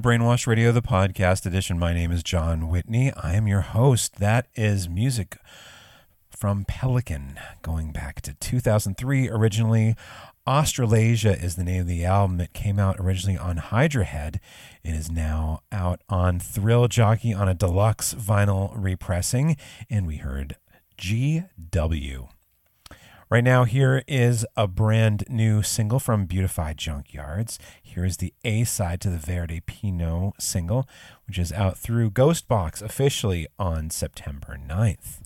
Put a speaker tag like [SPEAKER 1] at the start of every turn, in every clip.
[SPEAKER 1] to
[SPEAKER 2] Brainwashed Radio,
[SPEAKER 3] the podcast edition. My name is John Whitney. I am your host. That is music from Pelican, going back to 2003 originally. Australasia is the name of the album. It came out originally on Hydra Head. It is now out on Thrill Jockey on a deluxe vinyl repressing. And we heard GW. Right now, here is a brand new single from Beautify Junkyards. Here is the A side to the Verde Pinot single, which is out through Ghost Box officially on September 9th.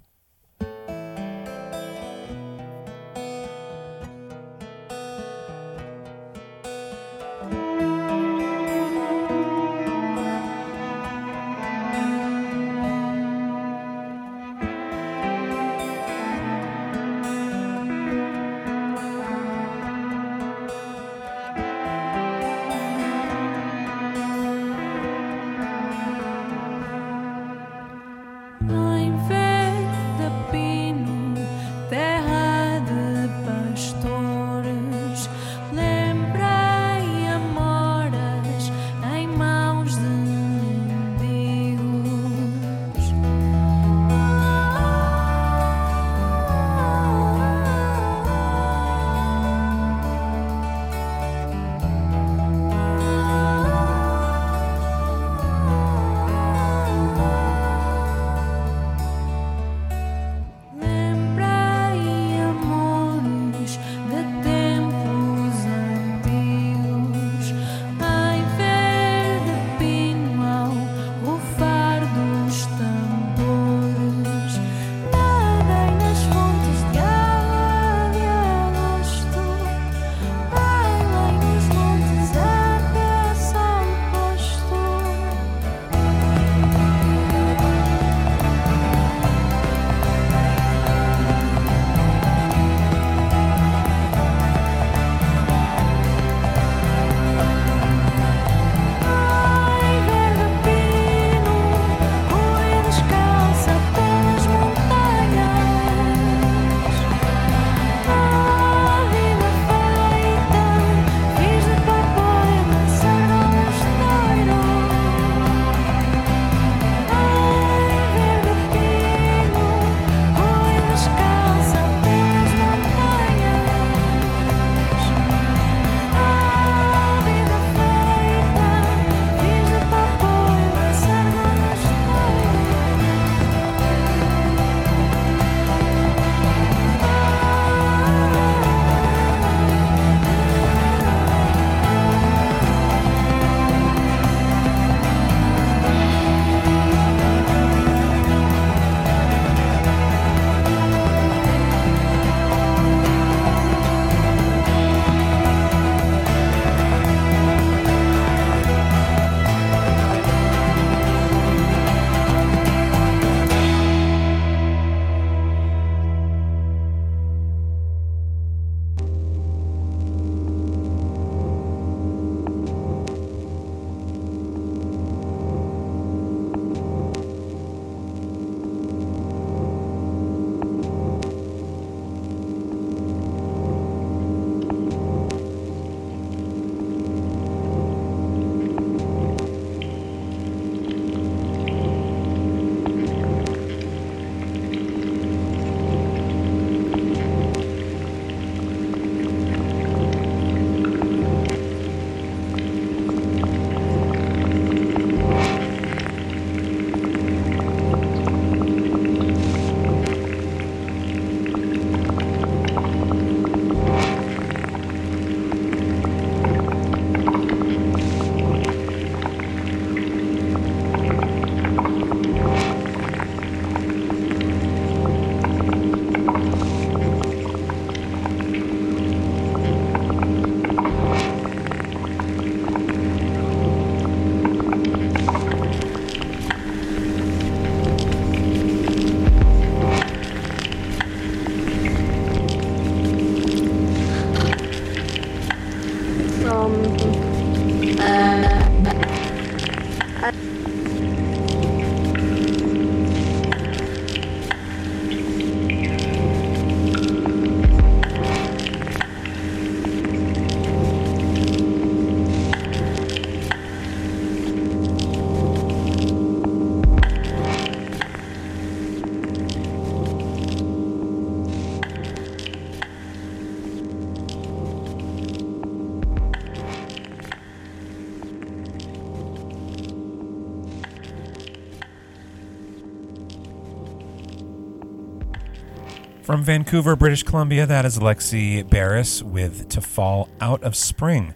[SPEAKER 3] From Vancouver, British Columbia, that is Lexi Barris with To Fall Out of Spring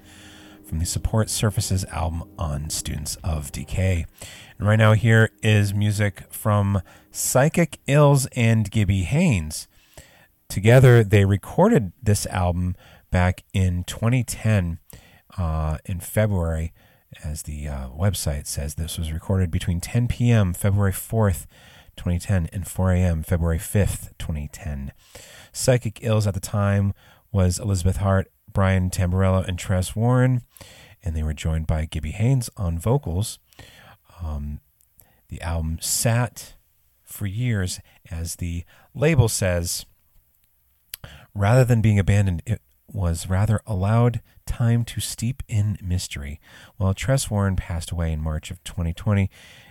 [SPEAKER 3] from the Support Surfaces album on Students of Decay. And right now, here is music from Psychic Ills and Gibby Haynes. Together, they recorded this album back in 2010 uh, in February. As the uh, website says, this was recorded between 10 p.m. February 4th 2010 and 4 a.m. February 5th, 2010. Psychic Ills at the time was Elizabeth Hart, Brian Tamburello, and Tres Warren, and they were joined by Gibby Haynes on vocals. Um, the album sat for years, as the label says, rather than being abandoned, it was rather allowed time to steep in mystery. Well, Tres Warren passed away in March of 2020,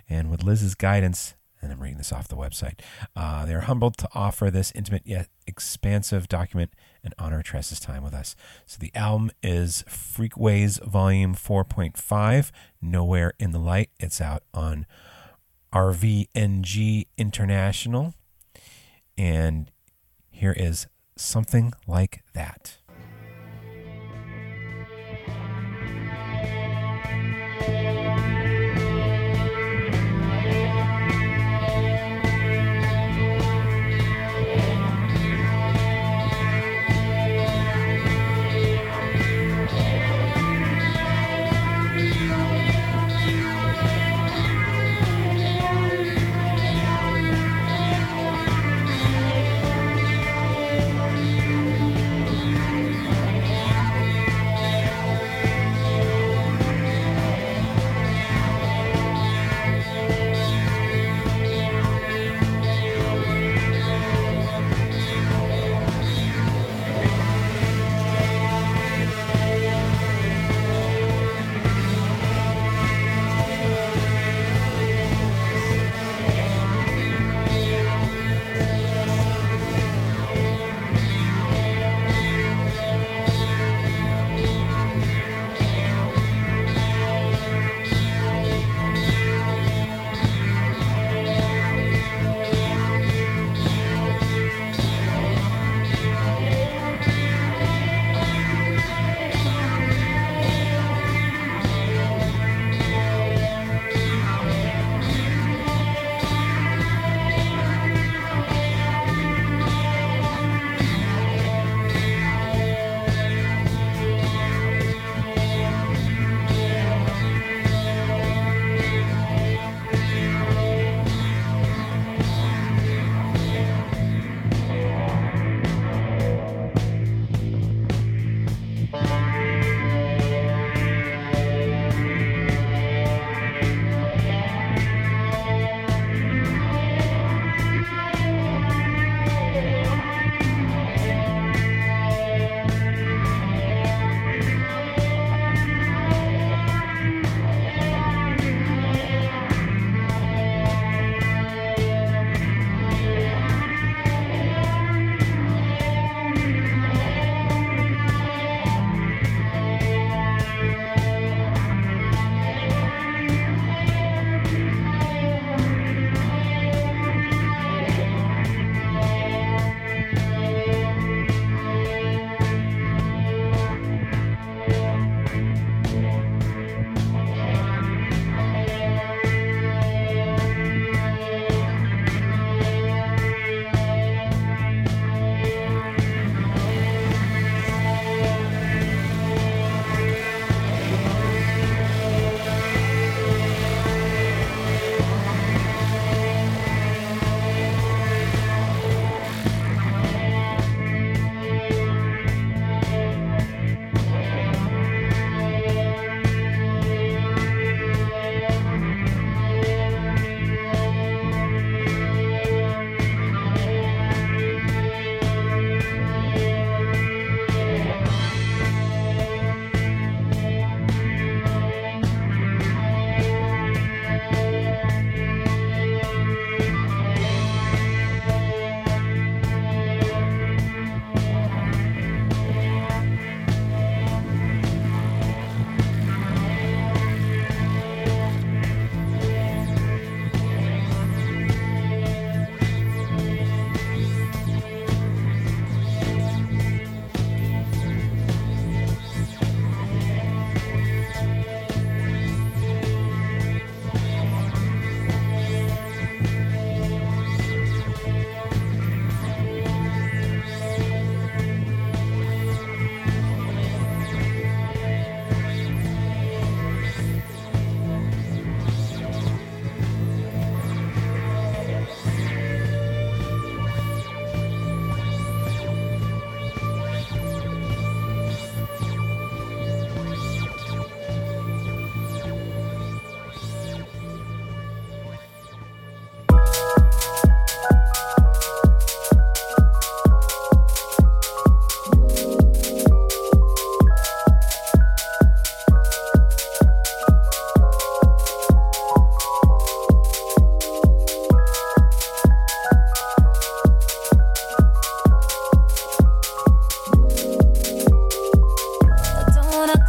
[SPEAKER 3] and with Liz's guidance, and I'm reading this off the website. Uh, they're humbled to offer this intimate yet expansive document and honor Tres's time with us. So the album is FRKWYS Volume 4.5, Nowhere in the Light. It's out on RVNG International. And here is something like that.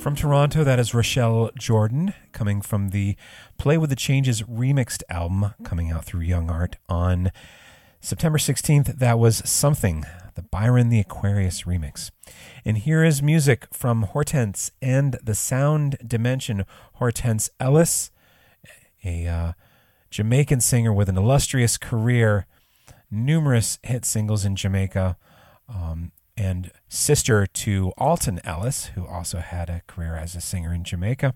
[SPEAKER 3] From Toronto, that is Rochelle Jordan, coming from the Play with the Changes remixed album coming out through Young Art on September 16th. That was Something, the Byron the Aquarius remix. And here is music from Hortense and the Sound Dimension. Hortense Ellis, a uh, Jamaican singer with an illustrious career, numerous hit singles in Jamaica. Um, and sister to Alton Ellis, who also had a career as a singer in Jamaica.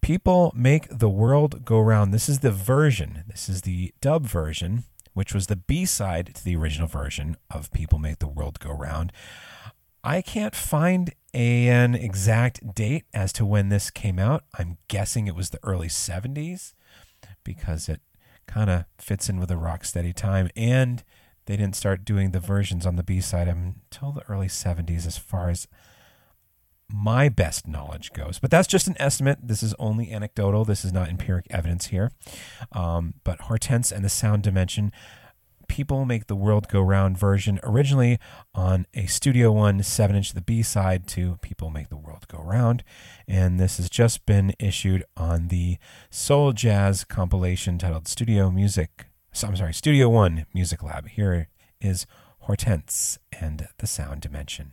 [SPEAKER 3] People Make the World Go Round. This is the version. This is the dub version, which was the B side to the original version of People Make the World Go Round. I can't find an exact date as to when this came out. I'm guessing it was the early 70s because it kind of fits in with a rock steady time and they didn't start doing the versions on the B side until the early 70s, as far as my best knowledge goes. But that's just an estimate. This is only anecdotal. This is not empiric evidence here. Um, but Hortense and the Sound Dimension. People Make the World Go Round version originally on a Studio One 7 inch, the B side to People Make the World Go Round. And this has just been issued on the Soul Jazz compilation titled Studio Music so I'm sorry, Studio One Music Lab. Here is Hortense and the Sound Dimension.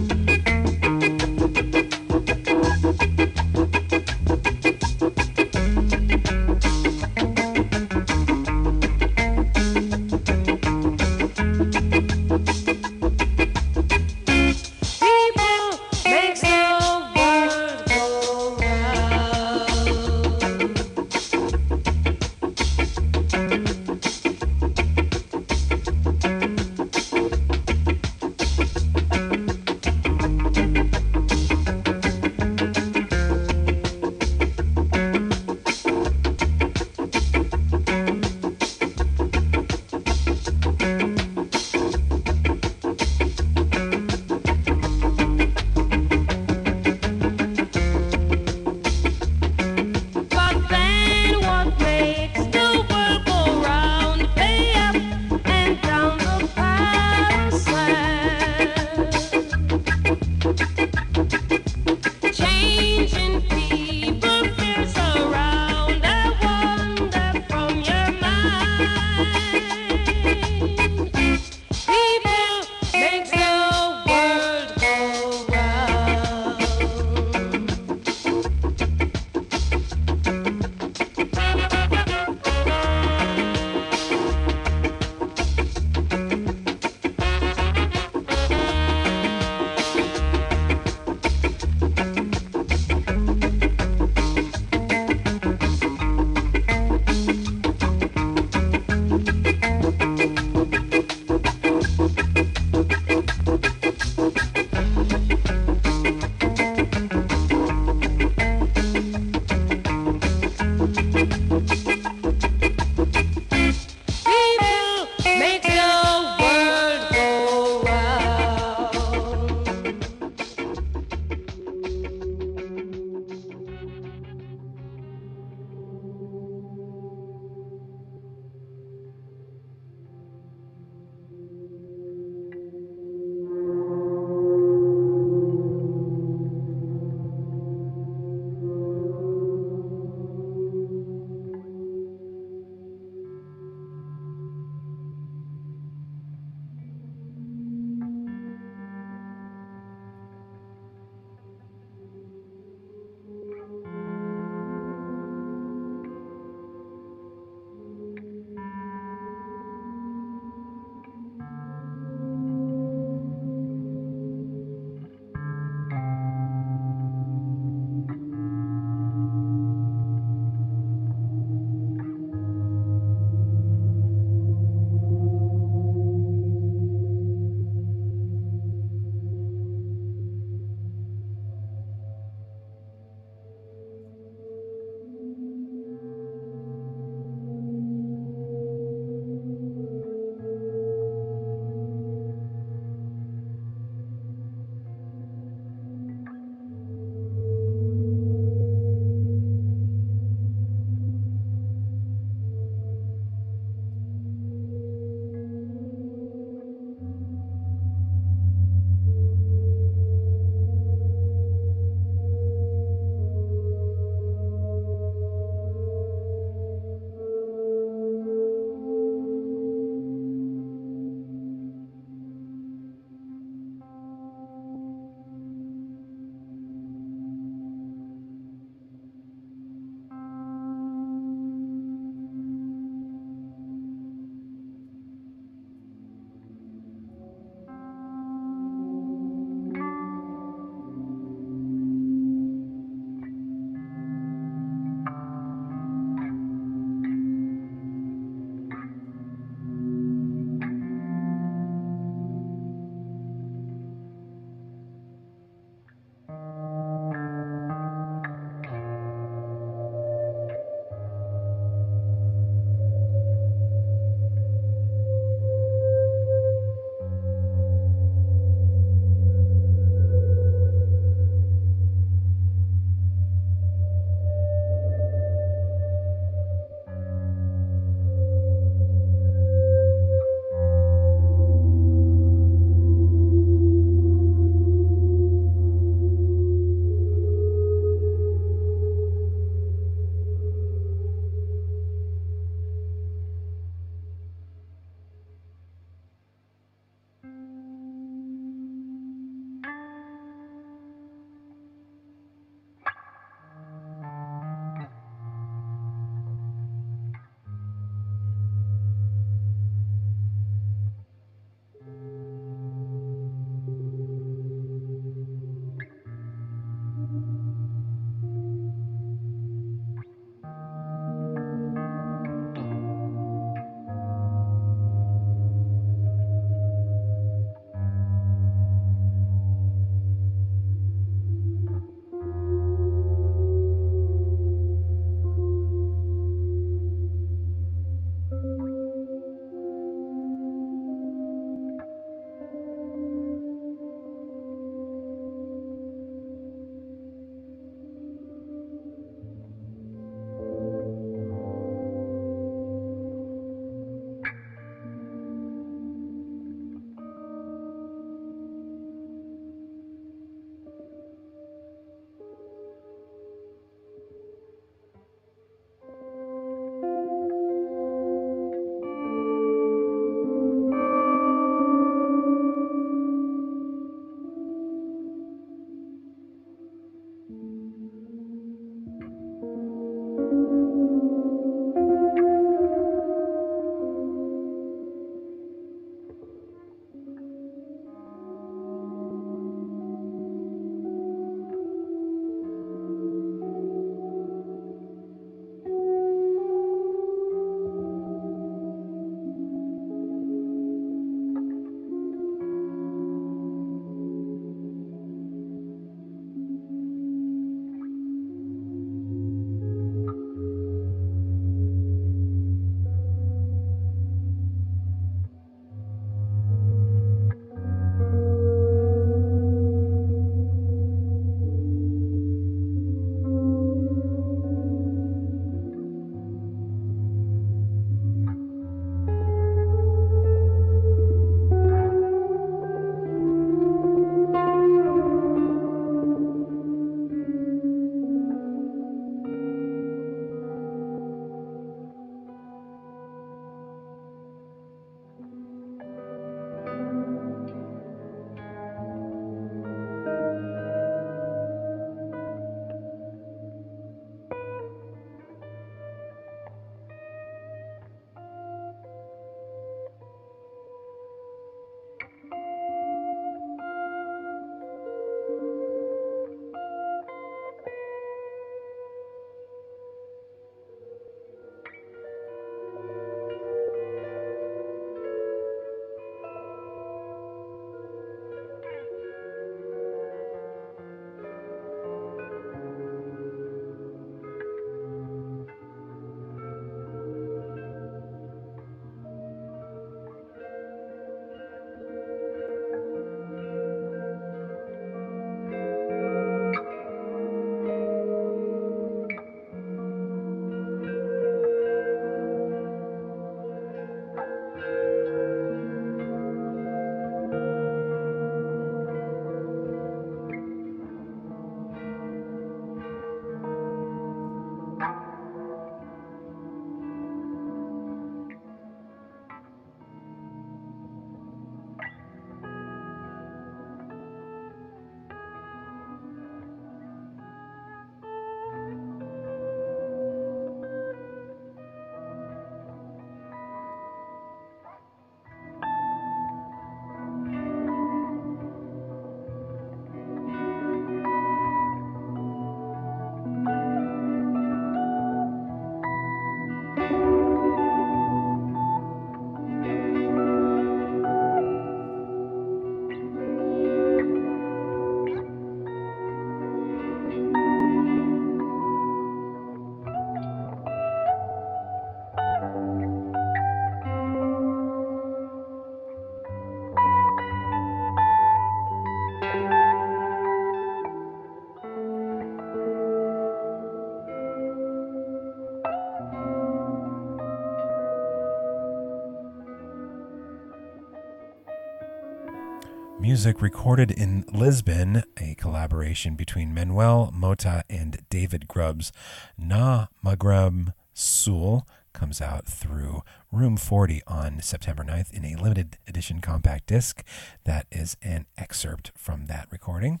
[SPEAKER 3] Recorded in Lisbon, a collaboration between Manuel Mota and David Grubbs. Na Margem Sul comes out through Room 40 on September 9th in a limited edition compact disc. That is an excerpt from that recording.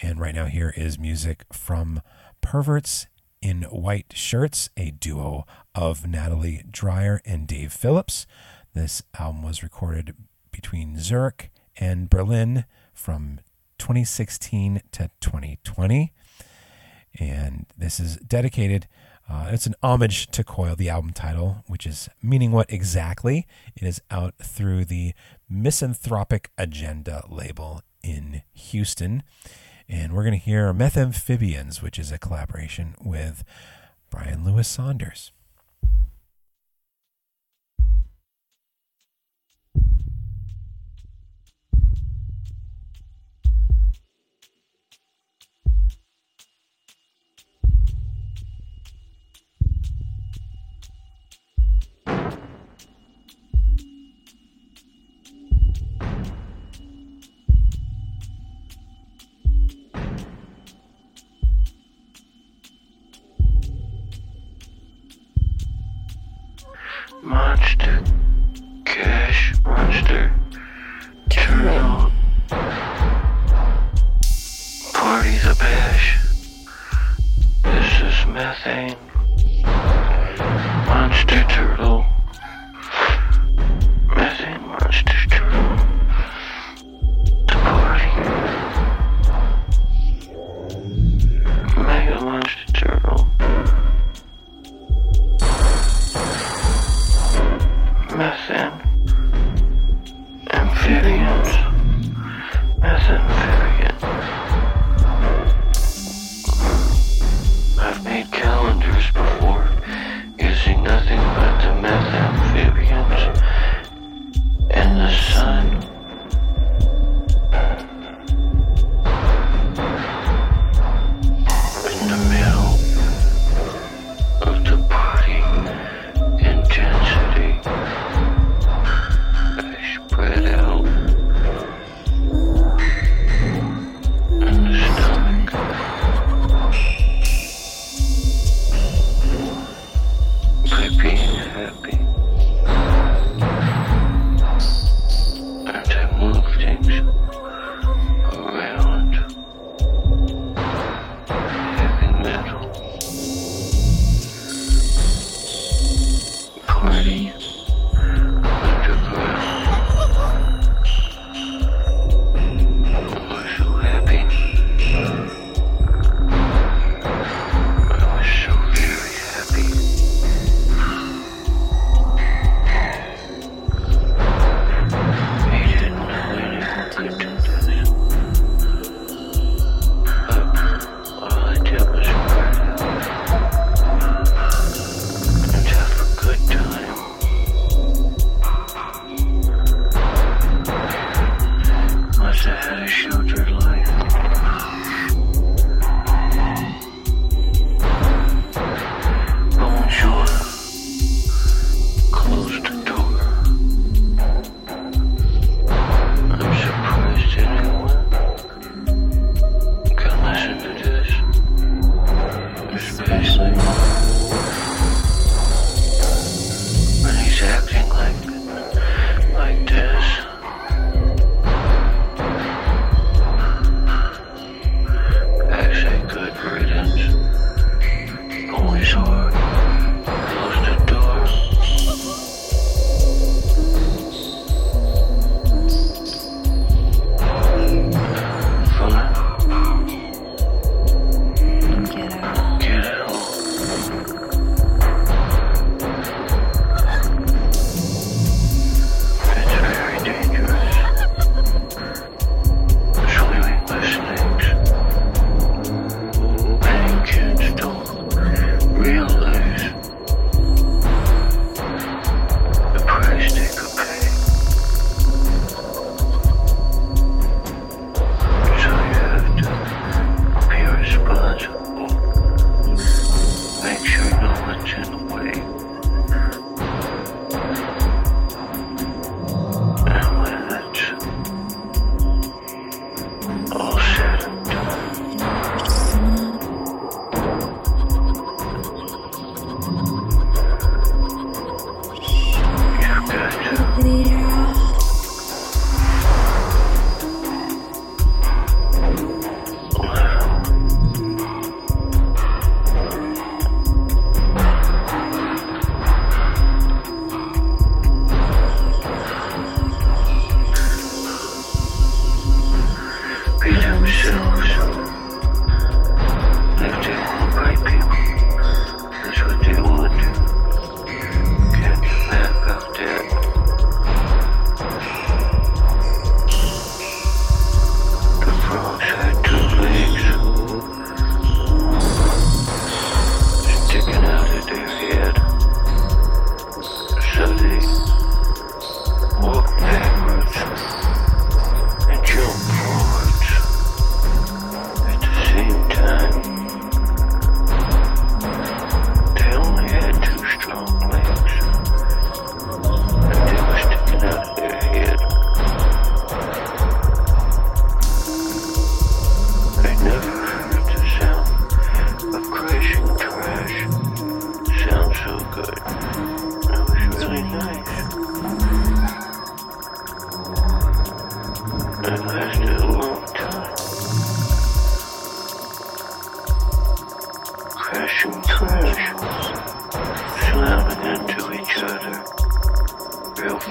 [SPEAKER 3] And right now, here is music from Perverts in White Shirts, a duo of Natalie Dreyer and Dave Phillips. This album was recorded between Zurich and Berlin from 2016 to 2020. And this is dedicated, uh, it's an homage to Coil, the album title, which is meaning what exactly? It is out through the Misanthropic Agenda label in Houston. And we're going to hear Methamphibians, which is a collaboration with Bryan Lewis Saunders.
[SPEAKER 4] party.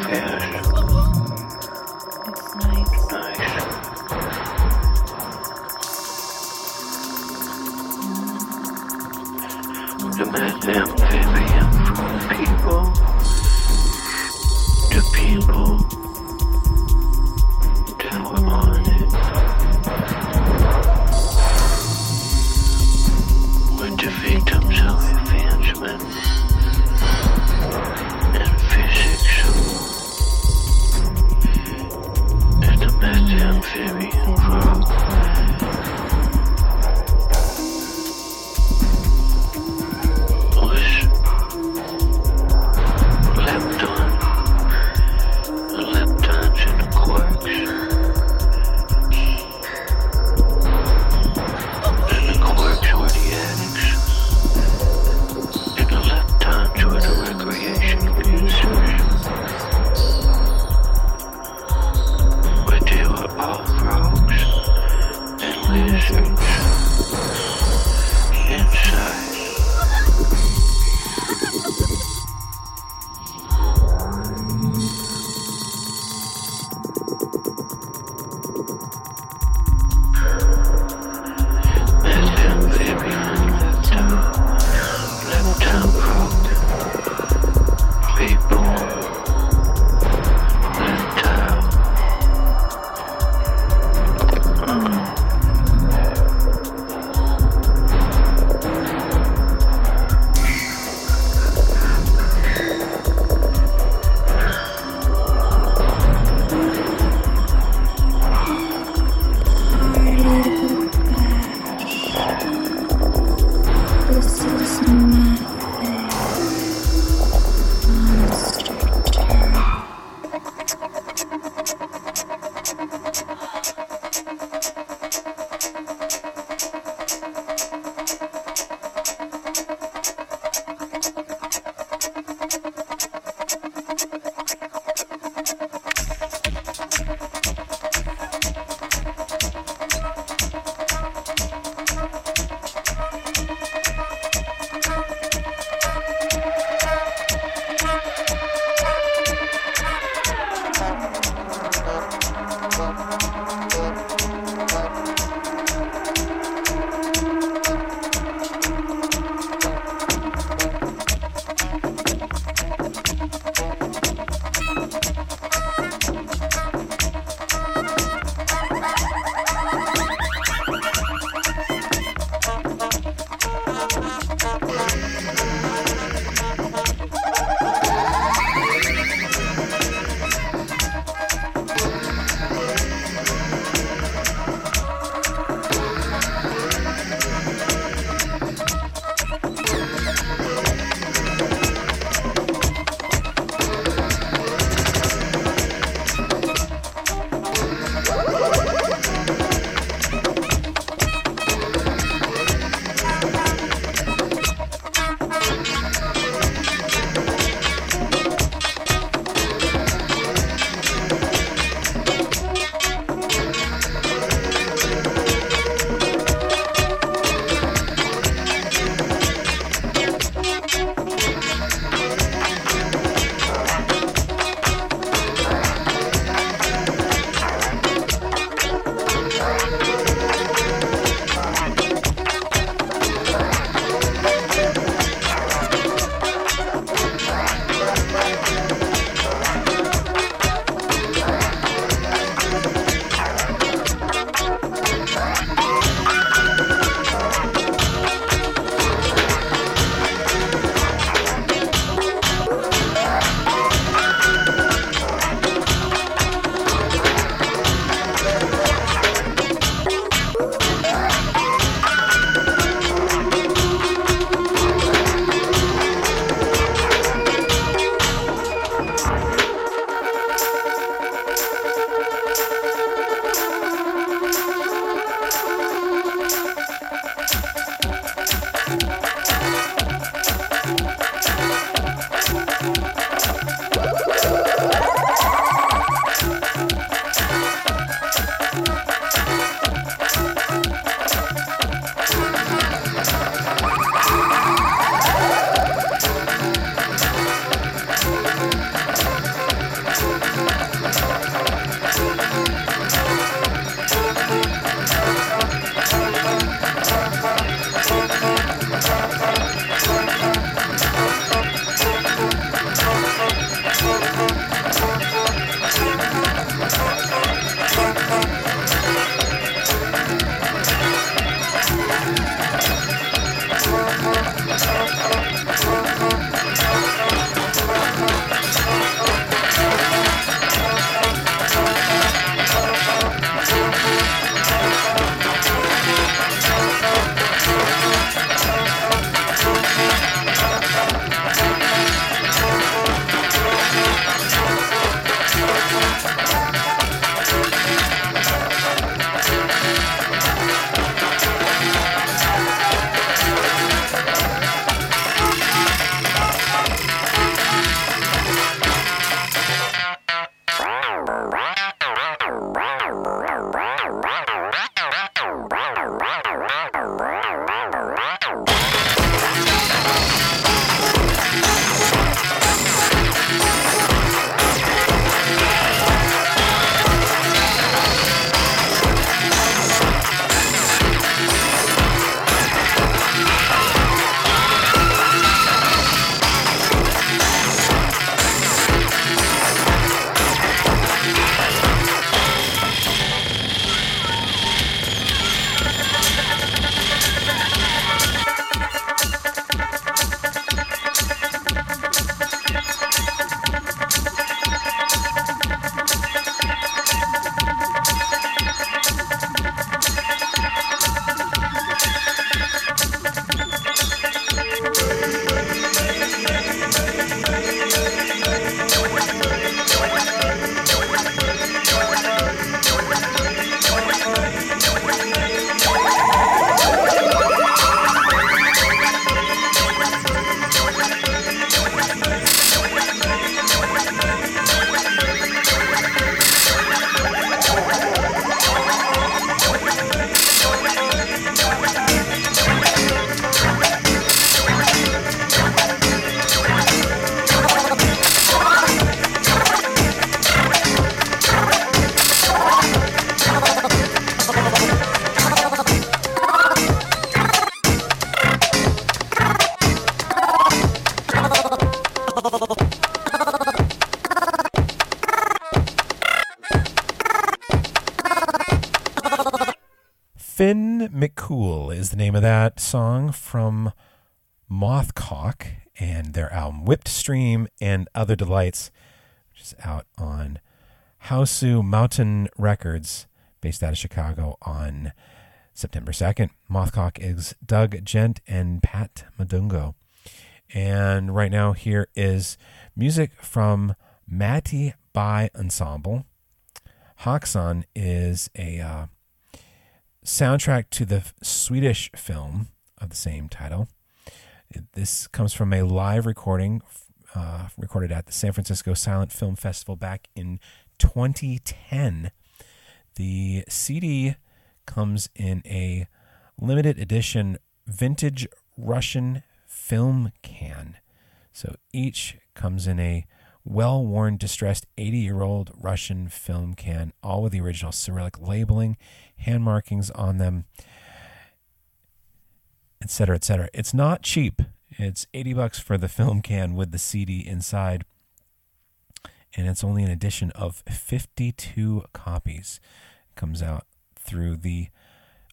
[SPEAKER 4] Fish. The
[SPEAKER 3] name of that song from Mothcock and their album Whipped Stream and Other Delights, which is out on Hausu Mountain Records, based out of Chicago on September 2nd. Mothcock is Doug Gent and Pat Madungo. And right now, here is music from Matti Bye Ensemble. Häxan is a uh, soundtrack to the Swedish film of the same title. This comes from a live recording uh, recorded at the San Francisco Silent Film Festival back in 2010. The CD comes in a limited edition vintage Russian film can. So each comes in a well worn, distressed 80 year old Russian film can, all with the original Cyrillic labeling, hand markings on them, etc., etc. It's not cheap. It's 80 bucks for the film can with the CD inside. And it's only an edition of 52 copies. It comes out through the,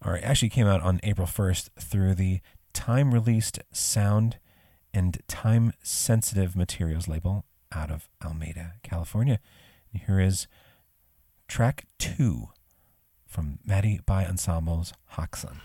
[SPEAKER 3] or actually came out on April 1st through the time released sound and time sensitive materials label out of Alameda, California. Here is track two from Matti Bye Ensemble's
[SPEAKER 5] Häxan.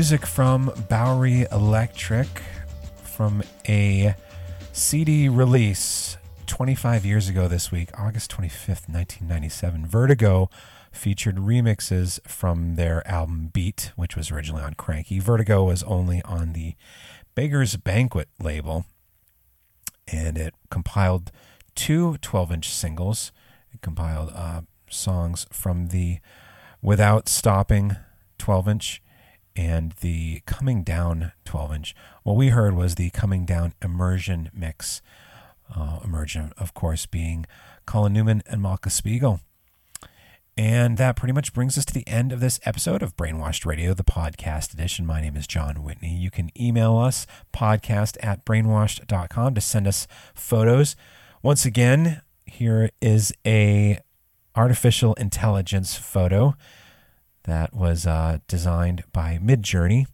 [SPEAKER 3] Music from Bowery Electric from a CD release 25 years ago this week, August 25th, 1997. Vertigo featured remixes from their album Beat, which was originally on Kranky. Vertigo was only on the Beggar's Banquet label, and it compiled two 12 inch singles. It compiled uh, songs from the Without Stopping 12 inch and the Coming Down 12 inch. What we heard was the Coming Down Immersion mix. Uh, immersion, of course, being Colin Newman and Malka Spiegel. And that pretty much brings us to the end of this episode of Brainwashed Radio, the podcast edition. My name is Jon Whitney. You can email us, podcast at brainwashed.com, to send us photos. Once again, here is a artificial intelligence photo that was uh, designed by Midjourney.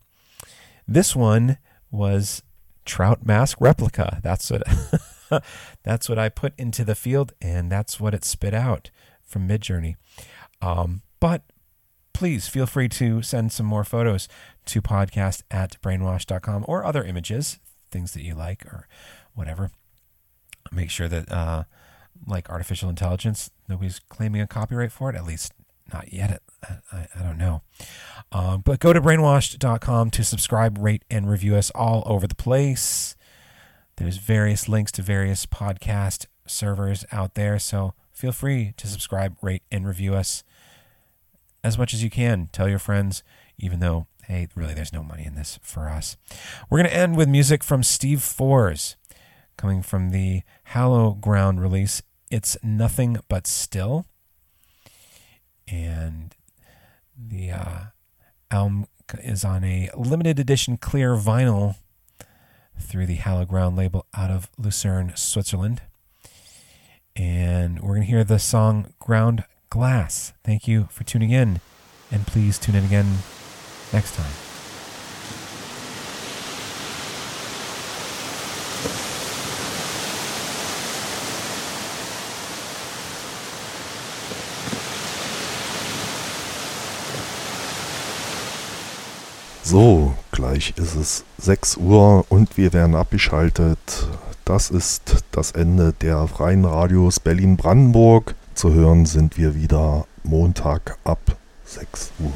[SPEAKER 3] This one was trout mask replica. That's what that's what I put into the field, and that's what it spit out from Midjourney. Um, but please feel free to send some more photos to podcast at brainwash.com or other images, things that you like or whatever. Make sure that, uh, like artificial intelligence, nobody's claiming a copyright for it, at least not yet. I, I, don't know. Um, but go to brainwashed.com to subscribe, rate, and review us all over the place. There's various links to various podcast servers out there. So feel free to subscribe, rate, and review us as much as you can. Tell your friends, even though, hey, really, there's no money in this for us. We're going to end with music from Steve Fours, coming from the Hallow Ground release. It's Nothing But Still. And the uh, album is on a limited edition clear vinyl through the Hallow Ground label out of Lucerne, Switzerland. And we're going to hear the song Ground Glass. Thank you for tuning in, and please tune in again next time.
[SPEAKER 6] So, gleich ist es 6 Uhr und wir werden abgeschaltet. Das ist das Ende der Freien Radios Berlin-Brandenburg. Zu hören sind wir wieder Montag ab 6 Uhr.